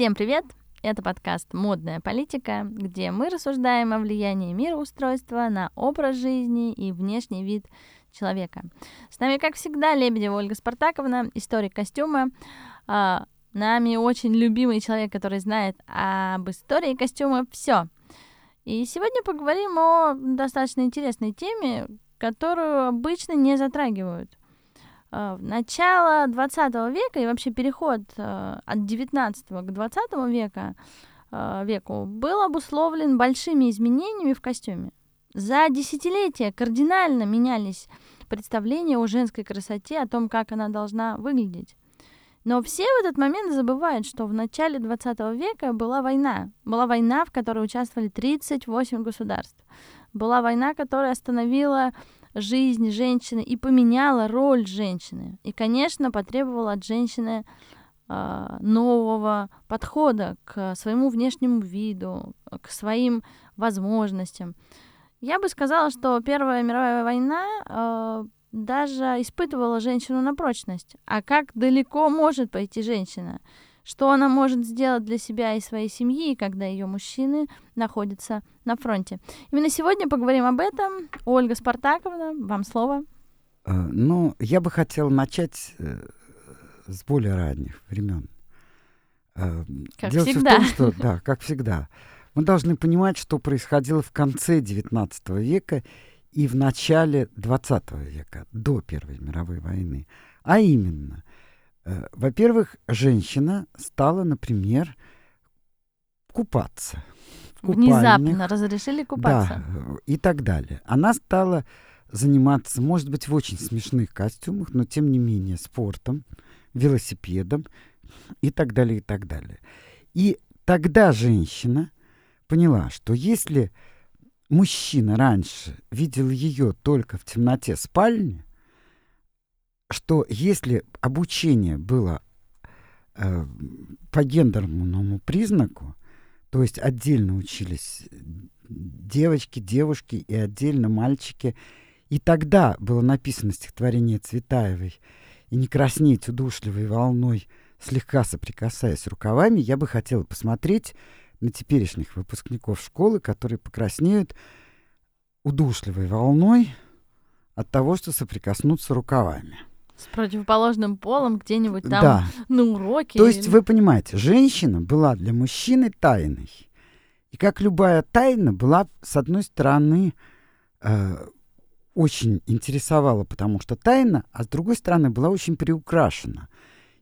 Всем привет! Это подкаст «Модная политика», где мы рассуждаем о влиянии мироустройства на образ жизни и внешний вид человека. С нами, как всегда, Лебедева Ольга Спартаковна, историк костюма, а, нами очень любимый человек, который знает об истории костюма все. И сегодня поговорим о достаточно интересной теме, которую обычно не затрагивают. А, начало 20 века и вообще переход а, от 19 к 20 века, веку был обусловлен большими изменениями в костюме. За десятилетия кардинально менялись представления о женской красоте, о том, как она должна выглядеть. Но все в этот момент забывают, что в начале 20 века была война. Была война, в которой участвовали 38 государств. Была война, которая остановила жизнь женщины и поменяла роль женщины. И, конечно, потребовала от женщины э, нового подхода к своему внешнему виду, к своим возможностям. Я бы сказала, что Первая мировая война э, даже испытывала женщину на прочность. А как далеко может пойти женщина? Что она может сделать для себя и своей семьи, когда ее мужчины находятся на фронте? Именно сегодня поговорим об этом. Ольга Спартаковна, вам слово. Э, ну, я бы хотел начать э, с более ранних времен. Э, как Дело всегда. в том, что, да, как всегда. Мы должны понимать, что происходило в конце XIX века и в начале XX века, до Первой мировой войны. А именно, во-первых, женщина стала, например, купаться. Внезапно разрешили купаться. Да, и так далее. Она стала заниматься, может быть, в очень смешных костюмах, но тем не менее спортом, велосипедом и так далее, и так далее. И тогда женщина поняла, что если мужчина раньше видел ее только в темноте спальни, что если обучение было э, по гендерному признаку, то есть отдельно учились девочки, девушки и отдельно мальчики, и тогда было написано стихотворение Цветаевой «И не краснеть удушливой волной, слегка соприкасаясь рукавами», я бы хотела посмотреть на теперешних выпускников школы, которые покраснеют удушливой волной от того, что соприкоснутся рукавами. С противоположным полом где-нибудь там да. на уроке. То есть, вы понимаете, женщина была для мужчины тайной. И как любая тайна была, с одной стороны, э, очень интересовала, потому что тайна, а с другой стороны, была очень приукрашена.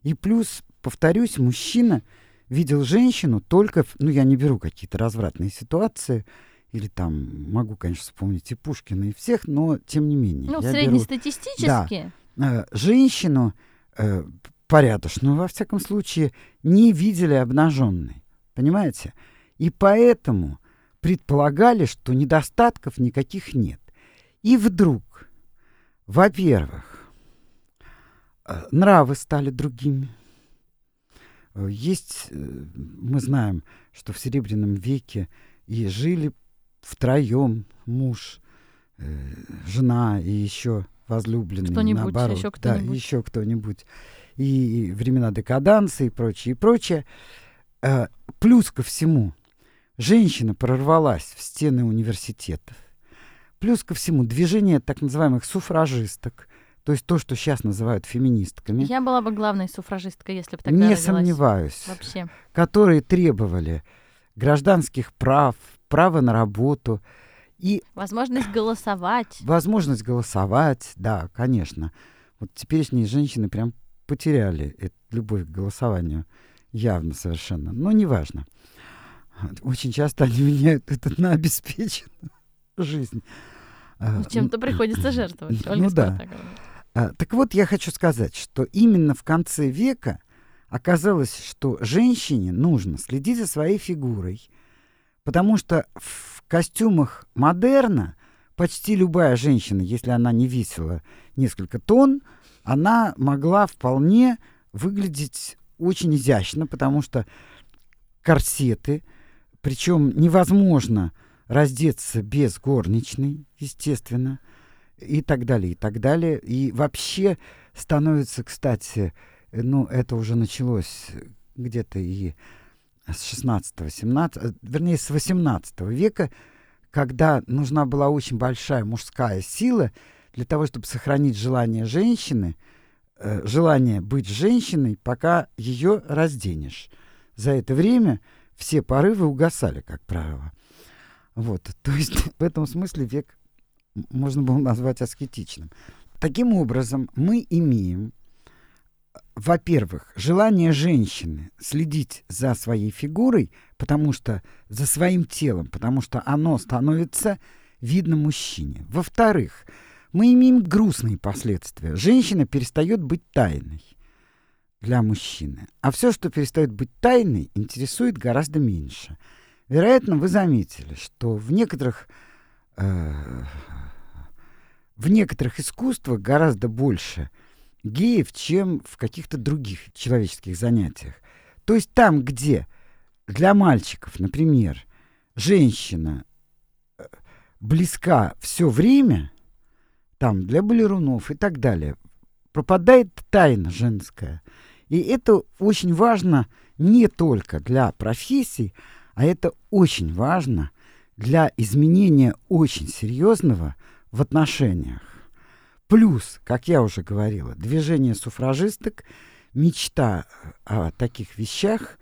И плюс, повторюсь, мужчина видел женщину только, в, ну, я не беру какие-то развратные ситуации, или там могу, конечно, вспомнить и Пушкина, и всех, но тем не менее. Ну, среднестатистически. Да, э, женщину э, порядочную, во всяком случае, не видели обнаженной. Понимаете? И поэтому предполагали, что недостатков никаких нет. И вдруг, во-первых, э, нравы стали другими. Э, есть, мы знаем, что в Серебряном веке и жили втроем муж, жена и еще возлюбленный. Кто-нибудь, наоборот. еще кто-нибудь. Да, еще кто-нибудь. И, времена декаданса и прочее, и прочее. Э, плюс ко всему, женщина прорвалась в стены университетов. Плюс ко всему, движение так называемых суфражисток, то есть то, что сейчас называют феминистками. Я была бы главной суфражисткой, если бы тогда Не родилась. сомневаюсь. Вообще. Которые требовали гражданских прав, право на работу и... Возможность голосовать. Возможность голосовать, да, конечно. Вот теперешние женщины прям потеряли эту любовь к голосованию. Явно совершенно. Но неважно. Очень часто они меняют это на обеспеченную жизнь. А, чем-то приходится жертвовать. Ольга ну да. А, так вот, я хочу сказать, что именно в конце века оказалось, что женщине нужно следить за своей фигурой, потому что в костюмах модерна почти любая женщина, если она не весила несколько тонн, она могла вполне выглядеть очень изящно, потому что корсеты, причем невозможно раздеться без горничной, естественно, и так далее, и так далее. И вообще становится, кстати, ну, это уже началось где-то и с 16-17, вернее, с 18 века, когда нужна была очень большая мужская сила для того, чтобы сохранить желание женщины, э, желание быть женщиной, пока ее разденешь. За это время все порывы угасали, как правило. Вот, то есть в этом смысле век можно было назвать аскетичным. Таким образом, мы имеем, во-первых, желание женщины следить за своей фигурой, потому что за своим телом, потому что оно становится видно мужчине. Во-вторых, мы имеем грустные последствия. Женщина перестает быть тайной для мужчины. А все, что перестает быть тайной, интересует гораздо меньше. Вероятно, вы заметили, что в некоторых, э, в некоторых искусствах гораздо больше геев, чем в каких-то других человеческих занятиях. То есть там, где для мальчиков, например, женщина э, близка все время, там для балерунов и так далее, пропадает тайна женская. И это очень важно не только для профессий, а это очень важно для изменения очень серьезного в отношениях. Плюс, как я уже говорила, движение суфражисток, мечта о таких вещах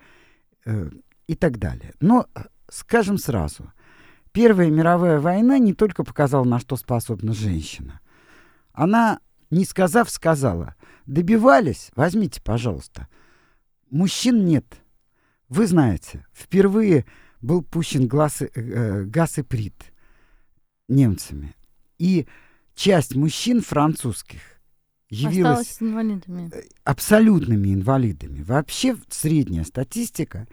э, и так далее. Но скажем сразу, Первая мировая война не только показала, на что способна женщина. Она, не сказав, сказала, добивались, возьмите, пожалуйста. Мужчин нет. Вы знаете, впервые был пущен глаз, э, газ и прит немцами. И часть мужчин французских явилась инвалидами. Э, абсолютными инвалидами. Вообще средняя статистика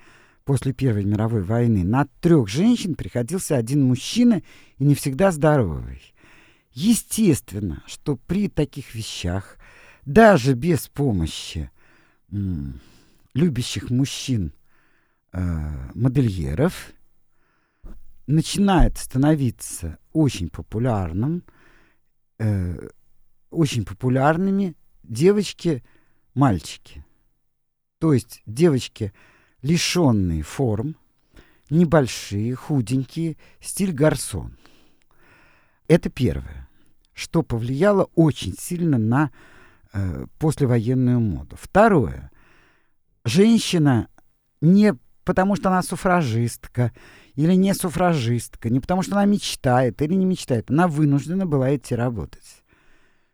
после Первой мировой войны на трех женщин приходился один мужчина и не всегда здоровый. Естественно, что при таких вещах даже без помощи м, любящих мужчин э, модельеров начинает становиться очень популярным, э, очень популярными девочки-мальчики. То есть девочки, лишенные форм, небольшие, худенькие, стиль гарсон. Это первое, что повлияло очень сильно на э, послевоенную моду. Второе. Женщина не потому, что она суфражистка или не суфражистка, не потому, что она мечтает или не мечтает. Она вынуждена была идти работать.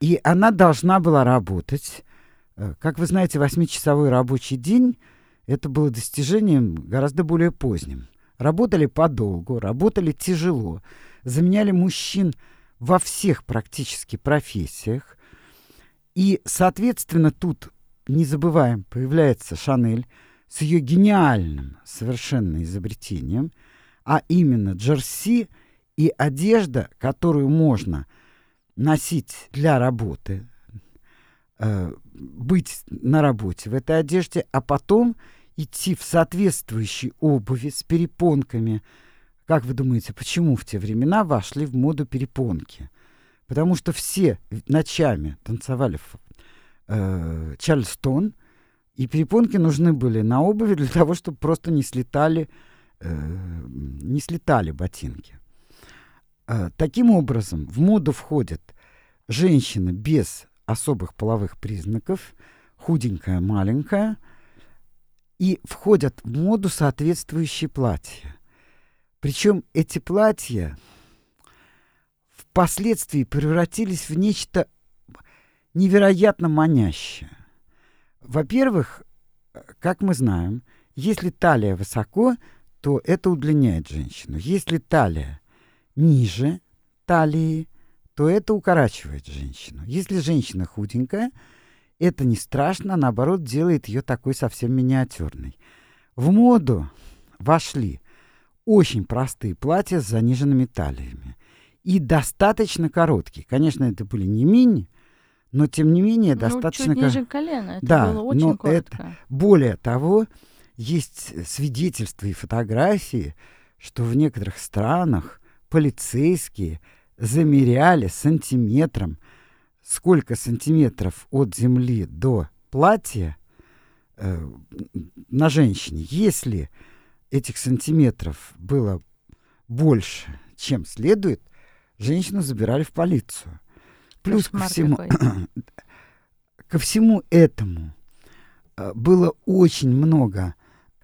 И она должна была работать. Э, как вы знаете, восьмичасовой рабочий день — это было достижением гораздо более поздним. Работали подолгу, работали тяжело, заменяли мужчин во всех практически профессиях. И, соответственно, тут, не забываем, появляется Шанель с ее гениальным совершенно изобретением, а именно джерси и одежда, которую можно носить для работы, э, быть на работе в этой одежде, а потом идти в соответствующей обуви с перепонками. Как вы думаете, почему в те времена вошли в моду перепонки? Потому что все ночами танцевали в э, Чарльстон, и перепонки нужны были на обуви для того, чтобы просто не слетали, э, не слетали ботинки. Э, таким образом, в моду входит женщина без особых половых признаков, худенькая, маленькая, и входят в моду соответствующие платья. Причем эти платья впоследствии превратились в нечто невероятно манящее. Во-первых, как мы знаем, если талия высоко, то это удлиняет женщину. Если талия ниже талии, то это укорачивает женщину. Если женщина худенькая, это не страшно, наоборот, делает ее такой совсем миниатюрной. В моду вошли очень простые платья с заниженными талиями и достаточно короткие. Конечно, это были не мини, но тем не менее ну, достаточно... чуть ниже колена, это да, было очень но коротко. Это, более того, есть свидетельства и фотографии, что в некоторых странах полицейские замеряли сантиметром, сколько сантиметров от земли до платья э, на женщине. Если этих сантиметров было больше, чем следует, женщину забирали в полицию. Плюс ко всему, ко всему этому э, было очень много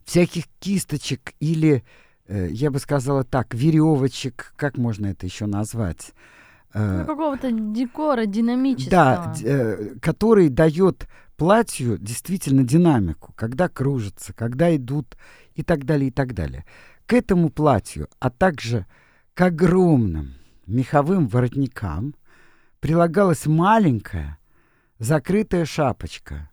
всяких кисточек или, э, я бы сказала так, веревочек, как можно это еще назвать? Э, ну, какого-то декора динамического. Да, который дает платью действительно динамику, когда кружится, когда идут и так далее, и так далее. К этому платью, а также к огромным меховым воротникам прилагалась маленькая закрытая шапочка,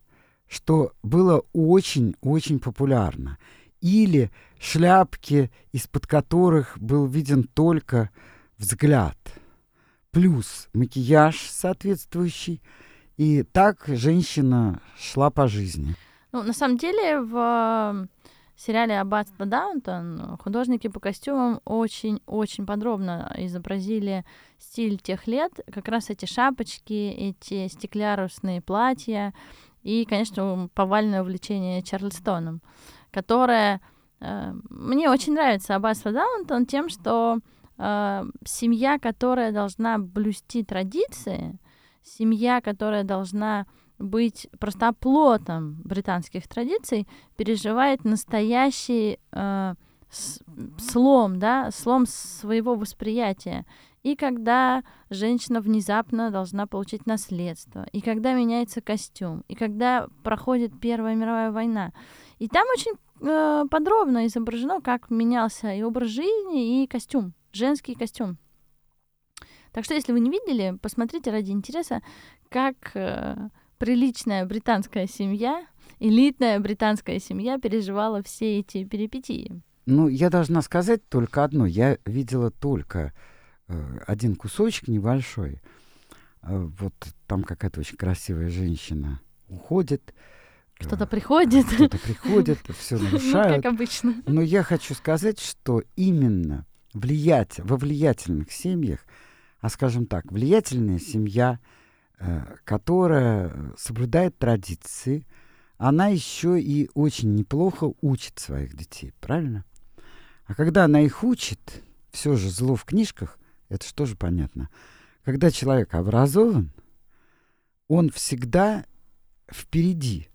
что было очень-очень популярно. Или шляпки, из-под которых был виден только взгляд. Плюс макияж соответствующий – и так женщина шла по жизни. Ну, на самом деле, в сериале «Аббатство Даунтон» художники по костюмам очень-очень подробно изобразили стиль тех лет. Как раз эти шапочки, эти стеклярусные платья и, конечно, повальное увлечение Чарльстоном, которое... Э, мне очень нравится «Аббатство Даунтон» тем, что э, семья, которая должна блюсти традиции, семья, которая должна быть просто оплотом британских традиций, переживает настоящий э, слом, да, слом своего восприятия. И когда женщина внезапно должна получить наследство, и когда меняется костюм, и когда проходит Первая мировая война. И там очень э, подробно изображено, как менялся и образ жизни, и костюм, женский костюм. Так что, если вы не видели, посмотрите ради интереса, как э, приличная британская семья, элитная британская семья переживала все эти перипетии. Ну, я должна сказать только одно. Я видела только один кусочек небольшой. Э, вот там какая-то очень красивая женщина уходит. Что-то э, приходит. Что-то приходит, все нарушают. Ну, как обычно. Но я хочу сказать, что именно влиять, во влиятельных семьях а, скажем так, влиятельная семья, э, которая соблюдает традиции, она еще и очень неплохо учит своих детей, правильно? А когда она их учит, все же зло в книжках, это что же понятно. Когда человек образован, он всегда впереди.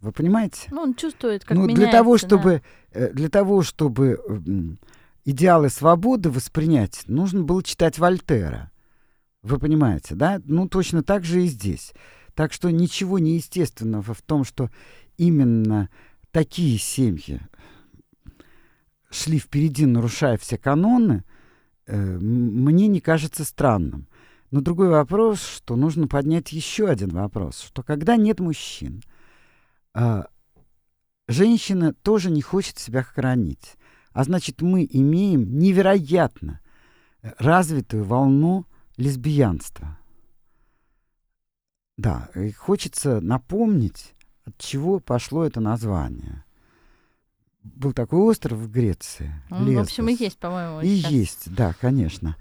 Вы понимаете? Ну, он чувствует, как ну, меняется, для того, чтобы, да. для того, чтобы идеалы свободы воспринять, нужно было читать Вольтера. Вы понимаете, да? Ну, точно так же и здесь. Так что ничего неестественного в том, что именно такие семьи шли впереди, нарушая все каноны, э, мне не кажется странным. Но другой вопрос, что нужно поднять еще один вопрос, что когда нет мужчин, э, женщина тоже не хочет себя хранить. А значит, мы имеем невероятно развитую волну лесбиянства. Да, и хочется напомнить, от чего пошло это название. Был такой остров в Греции. Он, Лесбос. в общем, и есть, по-моему. И сейчас. есть, да, конечно.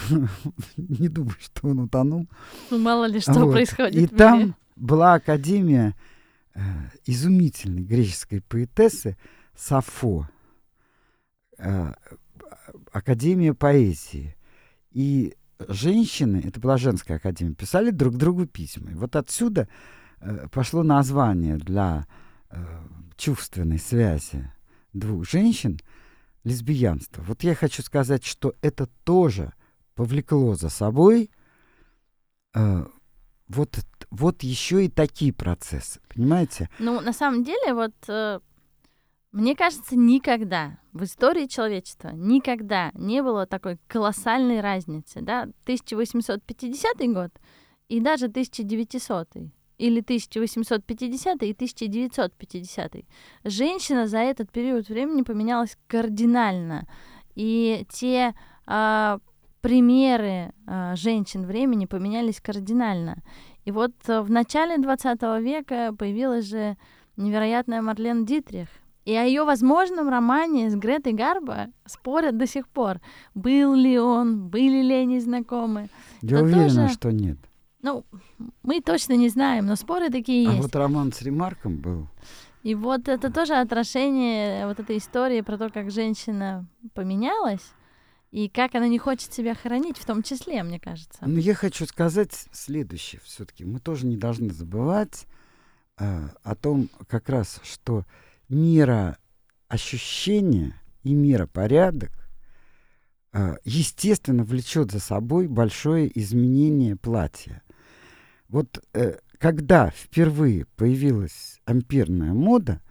Не думаю, что он утонул. Ну, мало ли что вот. происходит. И там была академия э, изумительной греческой поэтессы Сафо. Э, Академия поэзии. И женщины, это была женская академия, писали друг другу письма. И вот отсюда э, пошло название для э, чувственной связи двух женщин лесбиянство. Вот я хочу сказать, что это тоже повлекло за собой э, вот, вот еще и такие процессы, понимаете? Ну, на самом деле, вот э, мне кажется, никогда в истории человечества никогда не было такой колоссальной разницы, да, 1850 год и даже 1900 или 1850 и 1950. Женщина за этот период времени поменялась кардинально. И те а, примеры а, женщин времени поменялись кардинально. И вот в начале 20 века появилась же невероятная Марлен Дитрих, и о ее возможном романе с Гретой Гарбо спорят до сих пор. Был ли он, были ли они знакомы. Я Это уверена, тоже... что нет. Ну, мы точно не знаем, но споры такие а есть. А вот роман с Ремарком был. И вот это тоже отражение вот этой истории про то, как женщина поменялась, и как она не хочет себя хоронить, в том числе, мне кажется. Ну, я хочу сказать следующее все-таки. Мы тоже не должны забывать э, о том, как раз, что мира ощущения и миропорядок, э, естественно, влечет за собой большое изменение платья. Вот э, когда впервые появилась ампирная мода,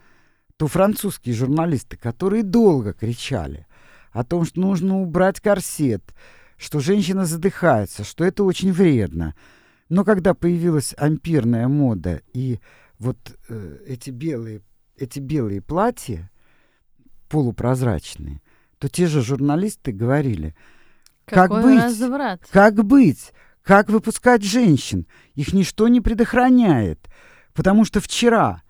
то французские журналисты, которые долго кричали о том, что нужно убрать корсет, что женщина задыхается, что это очень вредно. Но когда появилась ампирная мода и вот э, эти белые эти белые платья полупрозрачные, то те же журналисты говорили, Какой как быть, разврат. как быть, как выпускать женщин, их ничто не предохраняет, потому что вчера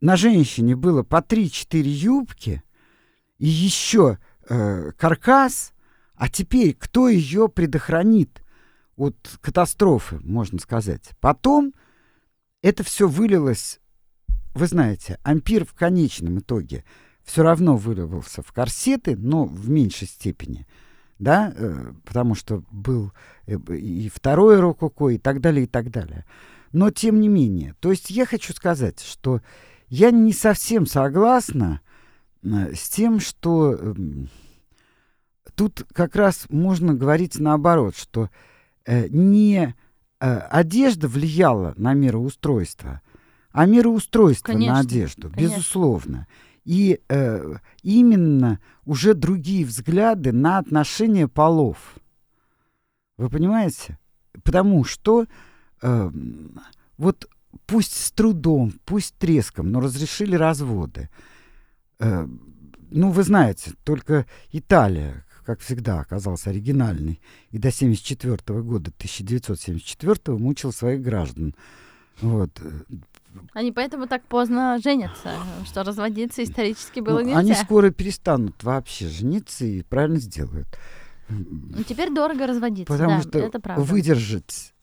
на женщине было по 3-4 юбки и еще э, каркас, а теперь кто ее предохранит от катастрофы, можно сказать. Потом это все вылилось вы знаете, ампир в конечном итоге все равно выливался в корсеты, но в меньшей степени, да, э, потому что был э, и второй рококо и так далее, и так далее. Но тем не менее, то есть я хочу сказать, что я не совсем согласна э, с тем, что эм, тут как раз можно говорить наоборот, что не одежда влияла на мироустройство, а мироустройство конечно, на одежду, конечно. безусловно. И э, именно уже другие взгляды на отношения полов. Вы понимаете? Потому что э, вот пусть с трудом, пусть треском, но разрешили разводы. Э, ну, вы знаете, только Италия, как всегда, оказалась оригинальной. И до 1974 года, 1974 мучил своих граждан. Вот. Они поэтому так поздно женятся, что разводиться исторически было Ну, нельзя. Они скоро перестанут вообще жениться и правильно сделают. Ну, теперь дорого разводиться, Потому да, что это правда. выдержать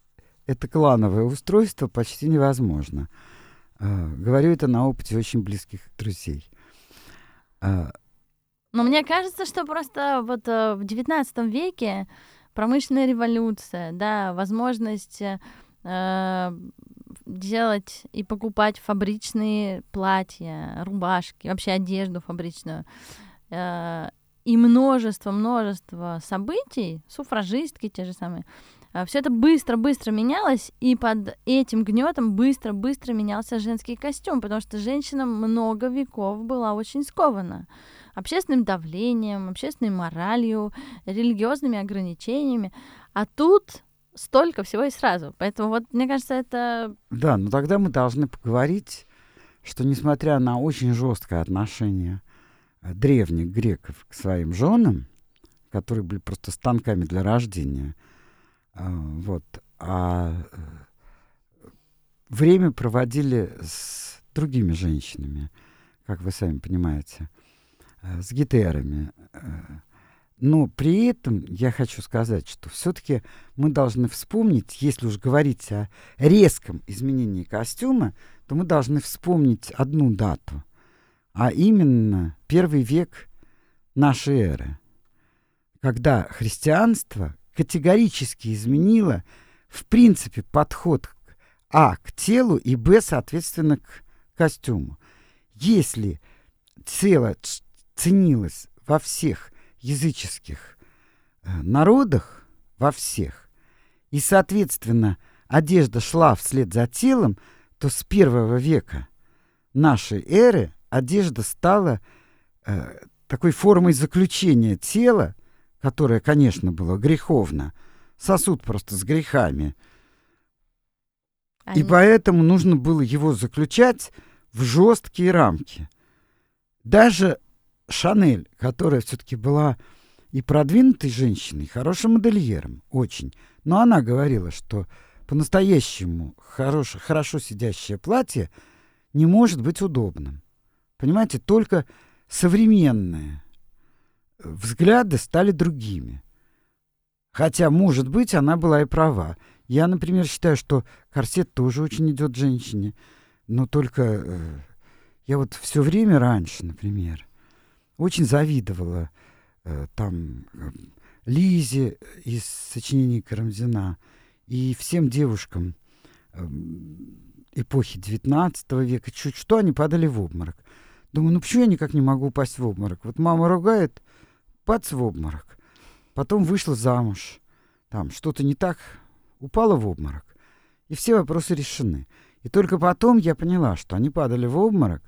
это клановое устройство почти невозможно. А, говорю это на опыте очень близких друзей. А, Но мне кажется, что просто вот э, в XIX веке промышленная революция, да, возможность э, делать и покупать фабричные платья, рубашки, вообще одежду фабричную. Э, и множество-множество событий, суфражистки те же самые, все это быстро-быстро менялось, и под этим гнетом быстро-быстро менялся женский костюм, потому что женщина много веков была очень скована общественным давлением, общественной моралью, религиозными ограничениями. А тут столько всего и сразу. Поэтому вот, мне кажется, это... Да, но тогда мы должны поговорить, что несмотря на очень жесткое отношение э, древних греков к своим женам, которые были просто станками для рождения, э, вот, а э, время проводили с другими женщинами, как вы сами понимаете, с гетерами, но при этом я хочу сказать, что все-таки мы должны вспомнить, если уж говорить о резком изменении костюма, то мы должны вспомнить одну дату, а именно первый век нашей эры, когда христианство категорически изменило, в принципе, подход а к телу и б, соответственно, к костюму. Если тело ценилось во всех языческих э, народах, во всех, и, соответственно, одежда шла вслед за телом, то с первого века нашей эры одежда стала э, такой формой заключения тела, которое, конечно, было греховно, сосуд просто с грехами. Они... И поэтому нужно было его заключать в жесткие рамки. Даже Шанель, которая все-таки была и продвинутой женщиной, хорошим модельером, очень. Но она говорила, что по-настоящему хорош, хорошо сидящее платье не может быть удобным. Понимаете, только современные взгляды стали другими. Хотя, может быть, она была и права. Я, например, считаю, что корсет тоже очень идет женщине, но только э, Я вот все время раньше, например, очень завидовала э, там э, Лизе из сочинений Карамзина и всем девушкам э, эпохи XIX века. Чуть что они падали в обморок. Думаю, ну почему я никак не могу упасть в обморок? Вот мама ругает, пац в обморок. Потом вышла замуж. Там что-то не так, упала в обморок. И все вопросы решены. И только потом я поняла, что они падали в обморок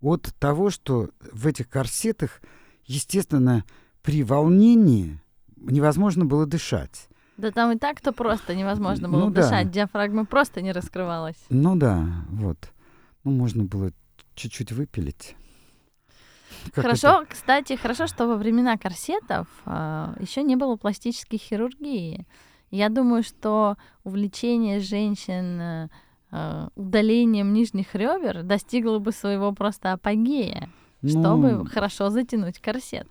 от того, что в этих корсетах, естественно, при волнении невозможно было дышать. Да там и так-то просто невозможно было ну, дышать, да. диафрагма просто не раскрывалась. Ну да, вот. Ну, можно было чуть-чуть выпилить. Как хорошо, это? кстати, хорошо, что во времена корсетов э, еще не было пластической хирургии. Я думаю, что увлечение женщин э, удалением нижних ребер достигло бы своего просто апогея, ну, чтобы хорошо затянуть корсет.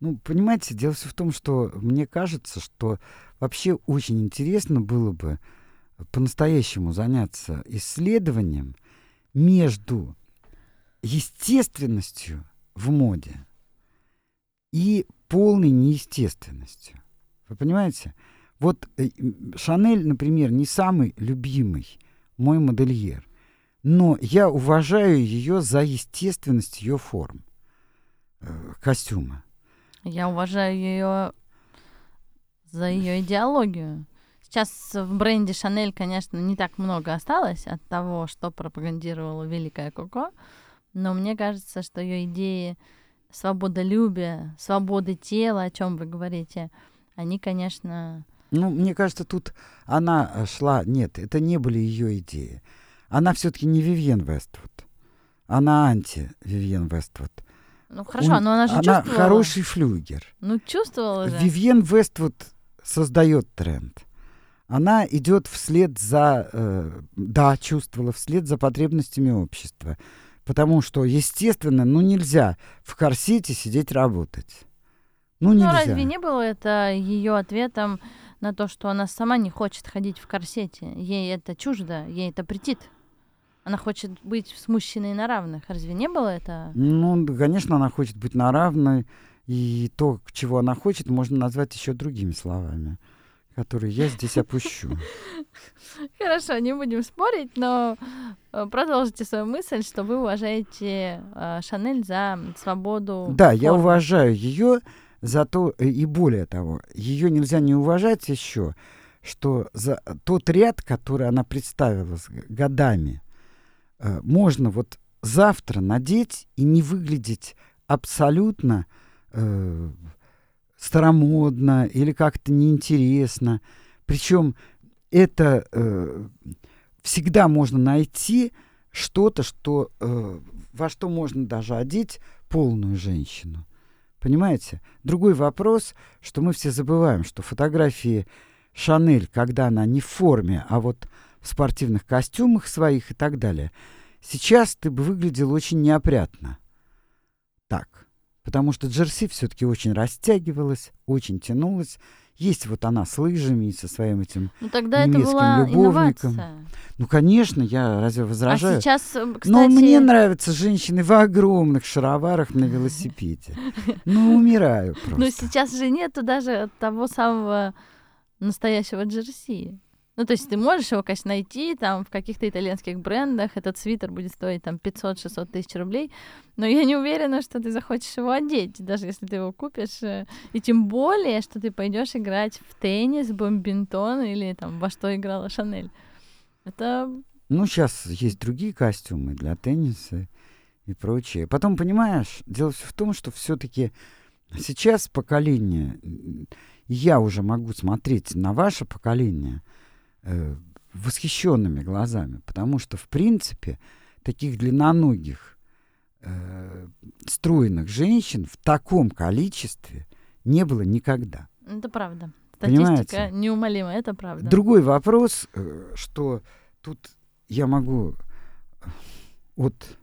Ну, понимаете, дело все в том, что мне кажется, что вообще очень интересно было бы по-настоящему заняться исследованием между естественностью в моде и полной неестественностью. Вы понимаете? Вот э, Шанель, например, не самый любимый мой модельер, но я уважаю ее за естественность ее форм э, костюма. Я уважаю ее за ее идеологию. Сейчас в бренде Шанель, конечно, не так много осталось от того, что пропагандировала Великая Коко, но мне кажется, что ее идеи свободолюбия, свободы тела, о чем вы говорите, они, конечно... Ну, мне кажется, тут она э, шла... Нет, это не были ее идеи. Она все-таки не Вивьен Вествуд. Она анти-Вивьен Вествуд. Ну хорошо, Он, но она же она чувствовала. хороший флюгер. Ну чувствовала же. Вивьен Вествуд создает тренд. Она идет вслед за, э, да, чувствовала вслед за потребностями общества. Потому что, естественно, ну нельзя в корсете сидеть работать. Ну, нельзя. Ну, разве не было это ее ответом на то, что она сама не хочет ходить в корсете? Ей это чуждо, ей это претит. Она хочет быть с мужчиной на равных. Разве не было это? Ну, конечно, она хочет быть на равной. И то, чего она хочет, можно назвать еще другими словами который я здесь опущу. Хорошо, не будем спорить, но э, продолжите свою мысль, что вы уважаете э, Шанель за свободу. Да, я уважаю ее за то, э, и более того, ее нельзя не уважать еще, что за тот ряд, который она представила годами, э, можно вот завтра надеть и не выглядеть абсолютно э, старомодно или как-то неинтересно. Причем это э, всегда можно найти что-то, что, э, во что можно даже одеть полную женщину. Понимаете? Другой вопрос, что мы все забываем, что фотографии Шанель, когда она не в форме, а вот в спортивных костюмах своих и так далее, сейчас ты бы выглядел очень неопрятно. Так потому что джерси все-таки очень растягивалась, очень тянулась. Есть вот она с лыжами и со своим этим ну, тогда немецким это была любовником. Инновация. Ну, конечно, я разве возражаю? А сейчас, кстати... Но мне нравятся женщины в огромных шароварах на велосипеде. Ну, умираю просто. Но сейчас же нету даже того самого настоящего джерси. Ну, то есть ты можешь его, конечно, найти там в каких-то итальянских брендах, этот свитер будет стоить там 500-600 тысяч рублей, но я не уверена, что ты захочешь его одеть, даже если ты его купишь, э, и тем более, что ты пойдешь играть в теннис, бомбинтон или там во что играла Шанель. Это... Ну, сейчас есть другие костюмы для тенниса и прочее. Потом, понимаешь, дело все в том, что все-таки сейчас поколение, я уже могу смотреть на ваше поколение — э, восхищенными глазами, потому что, в принципе, таких длинноногих, э, стройных женщин в таком количестве не было никогда. Это правда. Статистика Понимаете? неумолима, это правда. Другой вопрос, э, что тут я могу э, от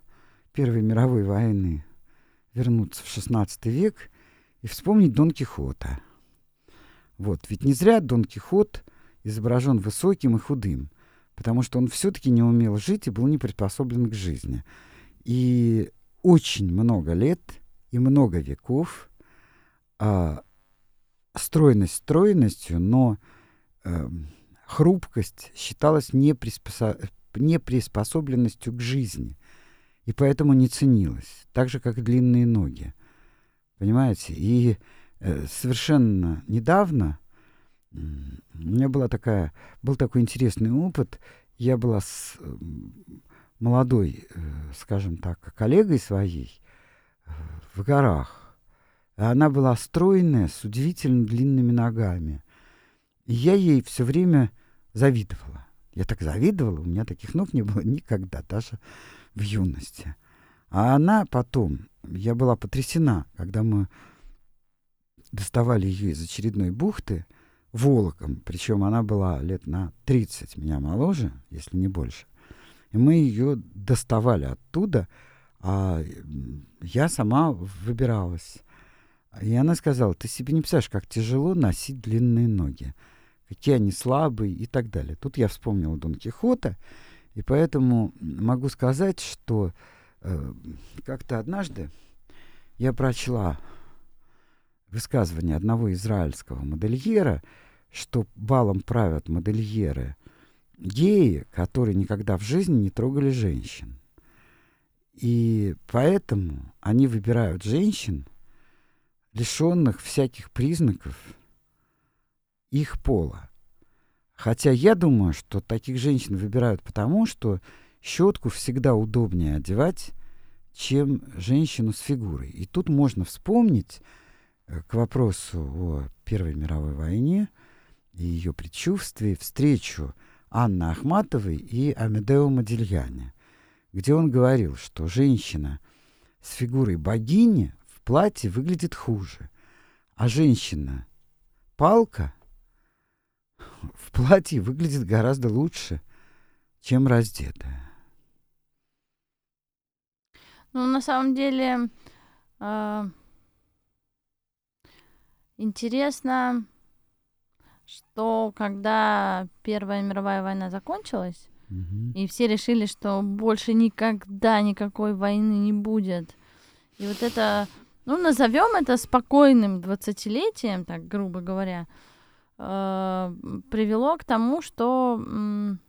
Первой мировой войны вернуться в XVI век и вспомнить Дон Кихота. Вот, ведь не зря Дон Кихот изображен высоким и худым, потому что он все-таки не умел жить и был не приспособлен к жизни. И очень много лет и много веков а, стройность стройностью, но э, хрупкость считалась неприспосо... неприспособленностью к жизни, и поэтому не ценилась, так же, как длинные ноги. Понимаете? И э, совершенно недавно у меня была такая, был такой интересный опыт. Я была с э, молодой, э, скажем так, коллегой своей э, в горах. Она была стройная, с удивительно длинными ногами. И я ей все время завидовала. Я так завидовала, у меня таких ног не было никогда, даже в юности. А она потом, я была потрясена, когда мы доставали ее из очередной бухты волоком, причем она была лет на 30 меня моложе, если не больше. И мы ее доставали оттуда, а я сама выбиралась. И она сказала, ты себе не представляешь, как тяжело носить длинные ноги, какие они слабые и так далее. Тут я вспомнила Дон Кихота, и поэтому могу сказать, что э, как-то однажды я прочла высказывание одного израильского модельера, что балом правят модельеры геи, которые никогда в жизни не трогали женщин. И поэтому они выбирают женщин, лишенных всяких признаков их пола. Хотя я думаю, что таких женщин выбирают потому, что щетку всегда удобнее одевать, чем женщину с фигурой. И тут можно вспомнить э, к вопросу о Первой мировой войне и ее предчувствии встречу Анны Ахматовой и Амедео Модильяне, где он говорил, что женщина с фигурой богини в платье выглядит хуже, а женщина палка в платье выглядит гораздо лучше, чем раздетая. Ну, на самом деле, э, интересно, что когда Первая мировая война закончилась, и все решили, что больше никогда никакой войны не будет. И вот это, ну, назовем это спокойным двадцатилетием, так грубо говоря, э, привело к тому, что, м,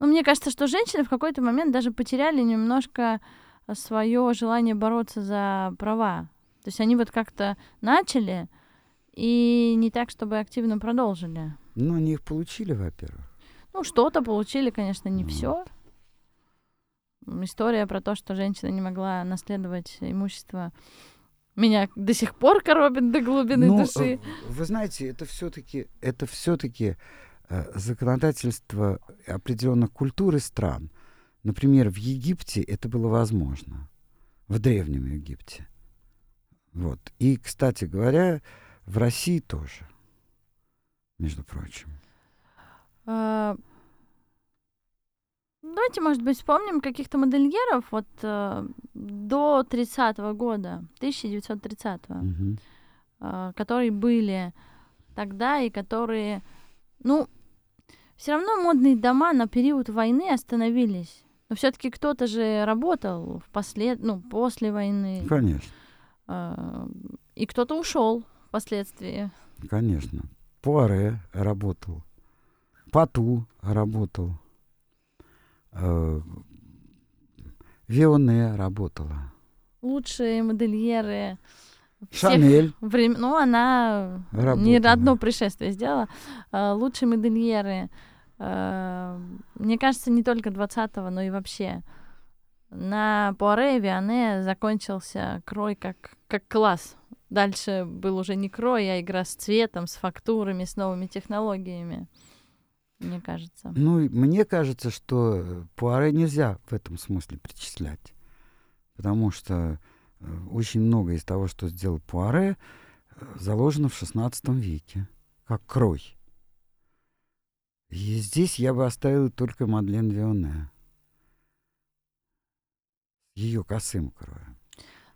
ну, мне кажется, что женщины в какой-то момент даже потеряли немножко свое желание бороться за права. То есть они вот как-то начали, и не так, чтобы активно продолжили. Ну, они их получили, во-первых. Ну, что-то получили, конечно, не Вот. все. История про то, что женщина не могла наследовать имущество, меня до сих пор коробит до глубины Ну, души. э, вы знаете, это все-таки это все-таки законодательство определенных культур и стран. Например, в Египте это было возможно, в древнем Египте. Вот. И, кстати говоря, в России тоже, между прочим. А, Давайте, может быть, вспомним каких-то модельеров вот э, до 30-го года, 1930-го, Мгм. э, которые были тогда и которые, ну, все равно модные дома на период войны остановились. Но все-таки кто-то же работал впослед... ну, после войны, Конечно, э, и кто-то ушел впоследствии. конечно. Пуаре работал, Пату работал, э, Вионе работала, Лучшие модельеры Шанель времен. Ну, она не Работала. одно пришествие сделала. Э, Лучшие модельеры, э, мне кажется, не только 20-го, но и вообще. На Пуаре и Виане закончился крой как, как класс. Дальше был уже не крой, а игра с цветом, с фактурами, с новыми технологиями. Мне кажется. Ну, мне кажется, что э, Пуаре нельзя в этом смысле причислять. Потому что э, очень много из того, что сделал Пуаре, э, заложено в XVI веке, как крой. И здесь я бы оставил только Мадлен Вионе. Ее косым кроем.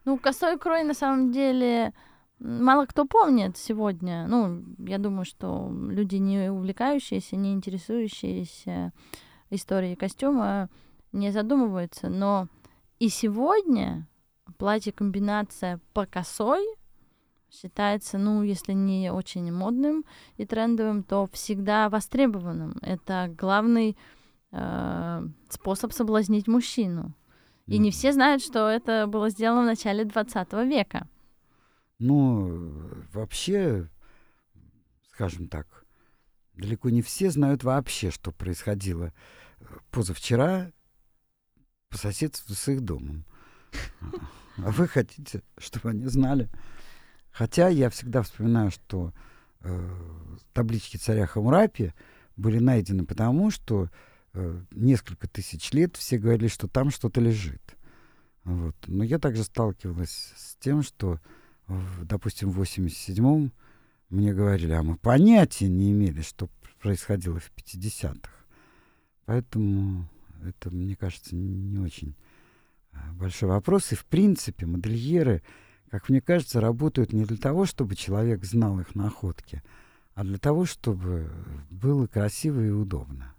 Ну, косой крой на самом деле мало кто помнит сегодня. Ну, я думаю, что люди, не увлекающиеся, не интересующиеся историей костюма, не задумываются. Но И сегодня платье-комбинация по косой считается, ну, если не очень модным и трендовым, то всегда востребованным. Это главный э, способ соблазнить мужчину. И не все знают, что это было сделано в начале 20 века. Ну, вообще, скажем так, далеко не все знают вообще, что происходило э, позавчера по соседству с их домом. А вы хотите, чтобы они знали? Хотя я всегда вспоминаю, что э, таблички царя Хамурапи были найдены потому, что несколько тысяч лет все говорили, что там что-то лежит. Вот. Но я также сталкивалась с тем, что, допустим, в 87-м мне говорили, а мы понятия не имели, что происходило в 50-х. Поэтому это, мне кажется, не очень э, большой вопрос. И, в принципе, модельеры — как мне кажется, работают не для того, чтобы человек знал их находки, а для того, чтобы было красиво и удобно.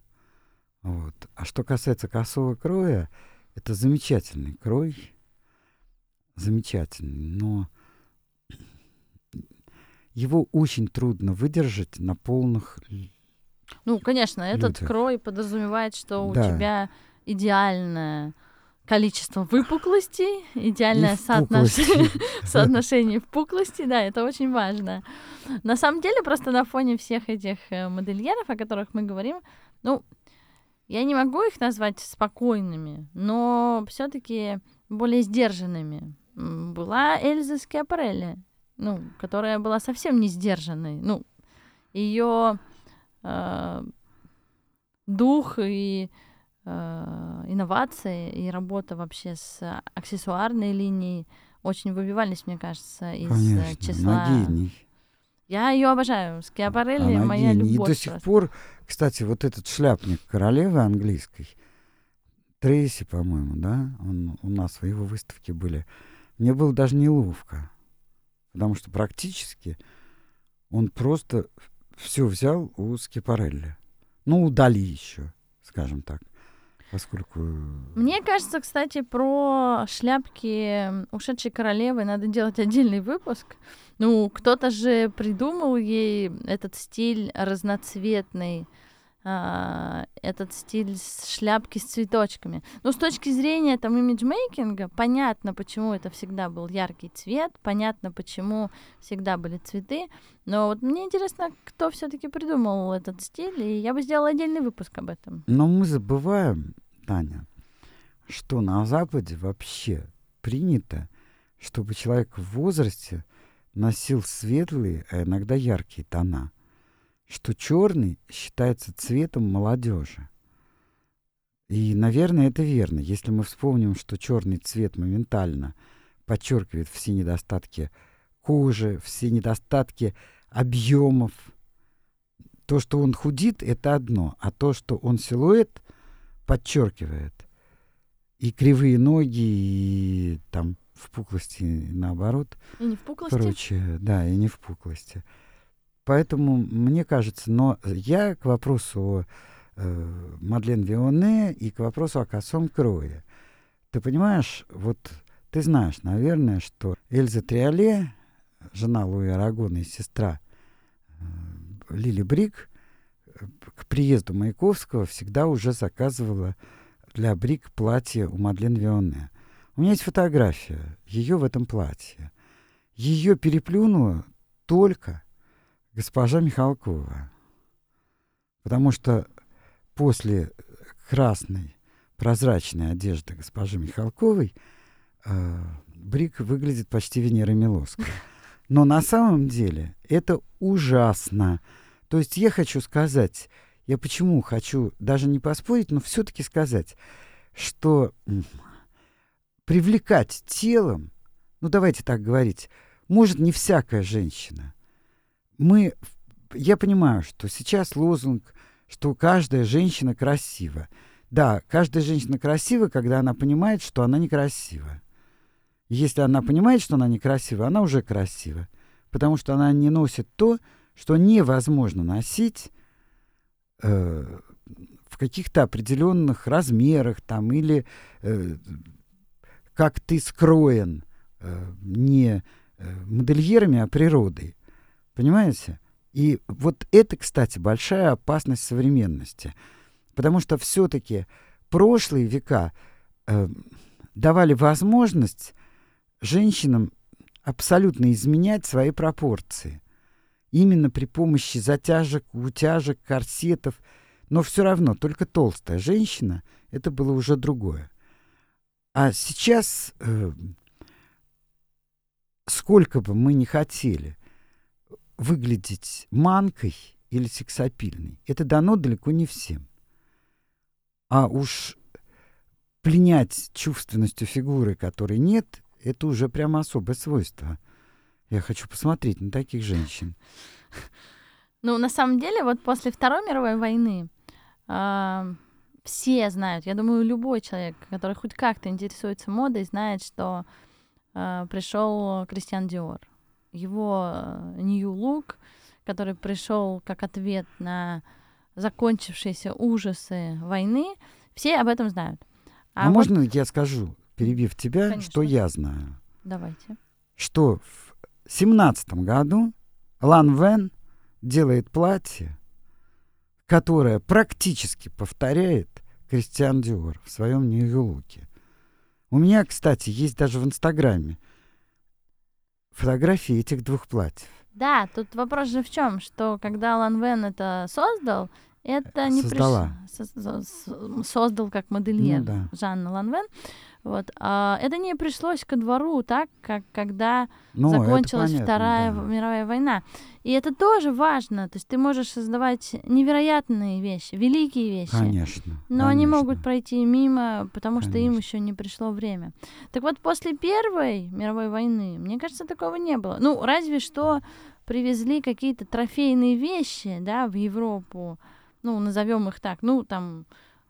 Вот. А что касается косого кроя, это замечательный крой, замечательный, но его очень трудно выдержать на полных Ну, конечно, этот людях. крой подразумевает, что Да. у тебя идеальное количество выпуклостей, идеальное И соотношение, впуклости. соотношение впуклости, да, это очень важно. На самом деле, просто на фоне всех этих э, модельеров, о которых мы говорим, ну, я не могу их назвать спокойными, но все-таки более сдержанными. Была Эльза Скиапарелли, ну, которая была совсем не сдержанной. Ну, ее дух и э, инновации и работа вообще с аксессуарной линией очень выбивались, мне кажется, из э, Конечно, числа. она гений. Я ее обожаю. Скиапарелли Она моя гений. любовь. И до сих просто. пор, кстати, вот этот шляпник королевы английской, Трейси, по-моему, да, он у нас в его выставке были. Мне было даже неловко, потому что практически он просто все взял у Скипарелли. Ну, у Дали еще, скажем так, поскольку... Мне кажется, кстати, про шляпки ушедшей королевы надо делать отдельный выпуск. Ну, кто-то же придумал ей этот стиль разноцветный, а, этот стиль с шляпки с цветочками. Ну, с точки зрения там имиджмейкинга, понятно, почему это всегда был яркий цвет, понятно, почему всегда были цветы. Но вот мне интересно, кто все-таки придумал этот стиль, и я бы сделала отдельный выпуск об этом. Но мы забываем, Таня, что на Западе вообще принято, чтобы человек в возрасте носил светлые, а иногда яркие тона. Что черный считается цветом молодежи. И, наверное, это верно. Если мы вспомним, что черный цвет моментально подчеркивает все недостатки кожи, все недостатки объемов. То, что он худит, это одно, а то, что он силуэт подчеркивает и кривые ноги, и там впуклости наоборот, И не в пуклости. прочее, да, и не впуклости. Поэтому мне кажется, но я к вопросу о э, Мадлен Вионе и к вопросу о косом крое. Ты понимаешь, вот ты знаешь, наверное, что Эльза Триоле, жена Луи Арагона и сестра э, Лили Брик, э, к приезду Маяковского всегда уже заказывала для Брик платье у Мадлен Вионе. У меня есть фотография ее в этом платье. Ее переплюнула только госпожа Михалкова. Потому что после красной прозрачной одежды госпожи Михалковой э, Брик выглядит почти Венерой Милоской. Но на самом деле это ужасно. То есть я хочу сказать, я почему хочу даже не поспорить, но все-таки сказать, что привлекать телом, ну давайте так говорить, может не всякая женщина. Мы, я понимаю, что сейчас лозунг, что каждая женщина красива. Да, каждая женщина красива, когда она понимает, что она некрасива. Если она понимает, что она некрасива, она уже красива. Потому что она не носит то, что невозможно носить э, в каких-то определенных размерах там или э, как ты скроен э, не э, модельерами, а природой. Понимаете? И вот это, кстати, большая опасность современности. Потому что все-таки прошлые века э, давали возможность женщинам абсолютно изменять свои пропорции. Именно при помощи затяжек, утяжек, корсетов. Но все равно, только толстая женщина, это было уже другое. А сейчас, э, сколько бы мы ни хотели выглядеть манкой или сексапильной, это дано далеко не всем. А уж пленять чувственностью фигуры, которой нет, это уже прямо особое свойство. Я хочу посмотреть на таких женщин. Ну, на самом деле, вот после Второй мировой войны э, все знают, я думаю, любой человек, который хоть как-то интересуется модой, знает, что э, пришел Кристиан Диор. Его э, New Look, который пришел как ответ на закончившиеся ужасы войны, все об этом знают. А, а вот... можно я скажу, перебив тебя, Конечно. что я знаю? Давайте. Что в семнадцатом году Лан Вен делает платье, которое практически повторяет Кристиан Диор в своем Нью-Луке. У меня, кстати, есть даже в Инстаграме фотографии этих двух платьев. Да, тут вопрос же в чем, что когда Лан Вен это создал, это не Создала. Приш... Создал как модельер ну, да. Жанна Ланвен. Вот. А это не пришлось ко двору, так, как когда ну, закончилась понятно, Вторая да. мировая война. И это тоже важно. То есть ты можешь создавать невероятные вещи, великие вещи. Конечно. Но конечно. они могут пройти мимо, потому конечно. что им еще не пришло время. Так вот, после Первой мировой войны, мне кажется, такого не было. Ну, разве что привезли какие-то трофейные вещи, да, в Европу ну, назовем их так, ну, там,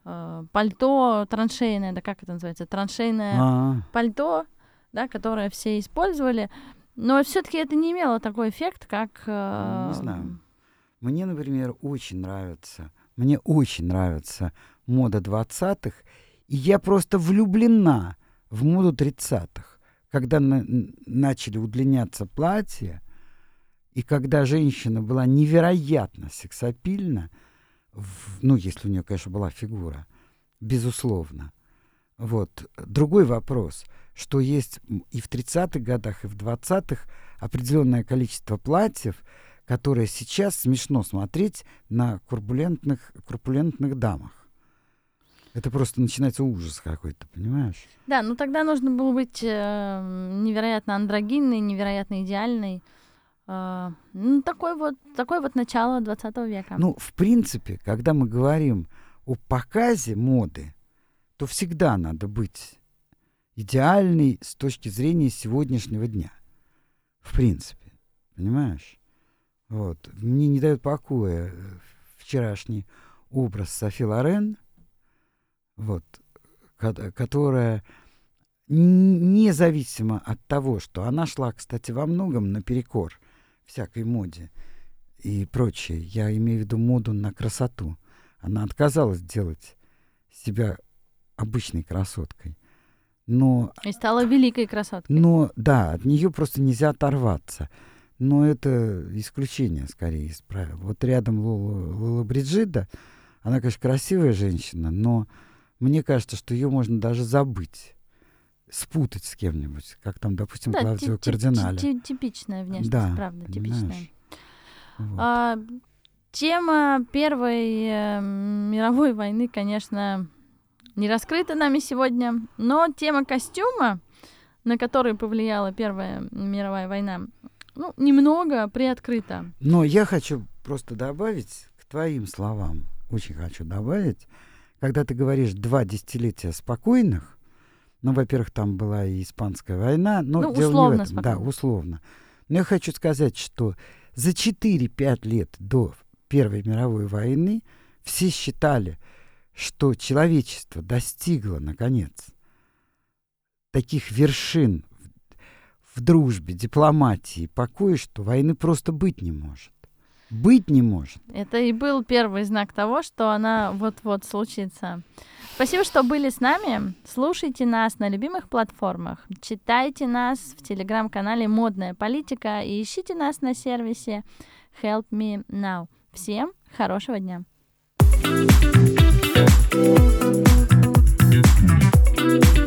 э, пальто траншейное, да как это называется, траншейное А-а-а. пальто, да, которое все использовали, но все-таки это не имело такой эффект, как... Э... Не знаю. Мне, например, очень нравится, мне очень нравится мода 20-х, и я просто влюблена в моду 30-х, когда на- начали удлиняться платья, и когда женщина была невероятно сексапильна, в, ну, если у нее, конечно, была фигура, безусловно. Вот. Другой вопрос, что есть и в 30-х годах, и в 20-х определенное количество платьев, которые сейчас смешно смотреть на курбулентных, курбулентных дамах. Это просто начинается ужас какой-то, понимаешь? Да, ну тогда нужно было быть э, невероятно андрогинной, невероятно идеальной. Uh, ну, такой вот, такое вот начало 20 века. Ну, в принципе, когда мы говорим о показе моды, то всегда надо быть идеальной с точки зрения сегодняшнего дня. В принципе. Понимаешь? Вот. Мне не дает покоя э, вчерашний образ Софи Лорен, вот, которая независимо от того, что она шла, кстати, во многом наперекор всякой моде и прочее. Я имею в виду моду на красоту. Она отказалась делать себя обычной красоткой. Но, и стала великой красоткой. Но да, от нее просто нельзя оторваться. Но это исключение, скорее, из правил. Вот рядом Лола, Лола Бриджида, она, конечно, красивая женщина, но мне кажется, что ее можно даже забыть спутать с кем-нибудь, как там, допустим, да, Клавдио Кардинале. Типичная внешность, да, правда, типичная. Вот. А, тема Первой э, мировой войны, конечно, не раскрыта нами сегодня, но тема костюма, на который повлияла Первая мировая война, ну, немного приоткрыта. Но я хочу просто добавить к твоим словам, очень хочу добавить, когда ты говоришь два десятилетия спокойных, ну, во-первых, там была и Испанская война. Но ну, дело условно. Не в этом. Да, условно. Но я хочу сказать, что за 4-5 лет до Первой мировой войны все считали, что человечество достигло, наконец, таких вершин в, в дружбе, дипломатии, покое, что войны просто быть не может. Быть не может. Это и был первый знак того, что она вот-вот случится. Спасибо, что были с нами. Слушайте нас на любимых платформах. Читайте нас в телеграм-канале «Модная политика» и ищите нас на сервисе Help Me Now. Всем хорошего дня! thank you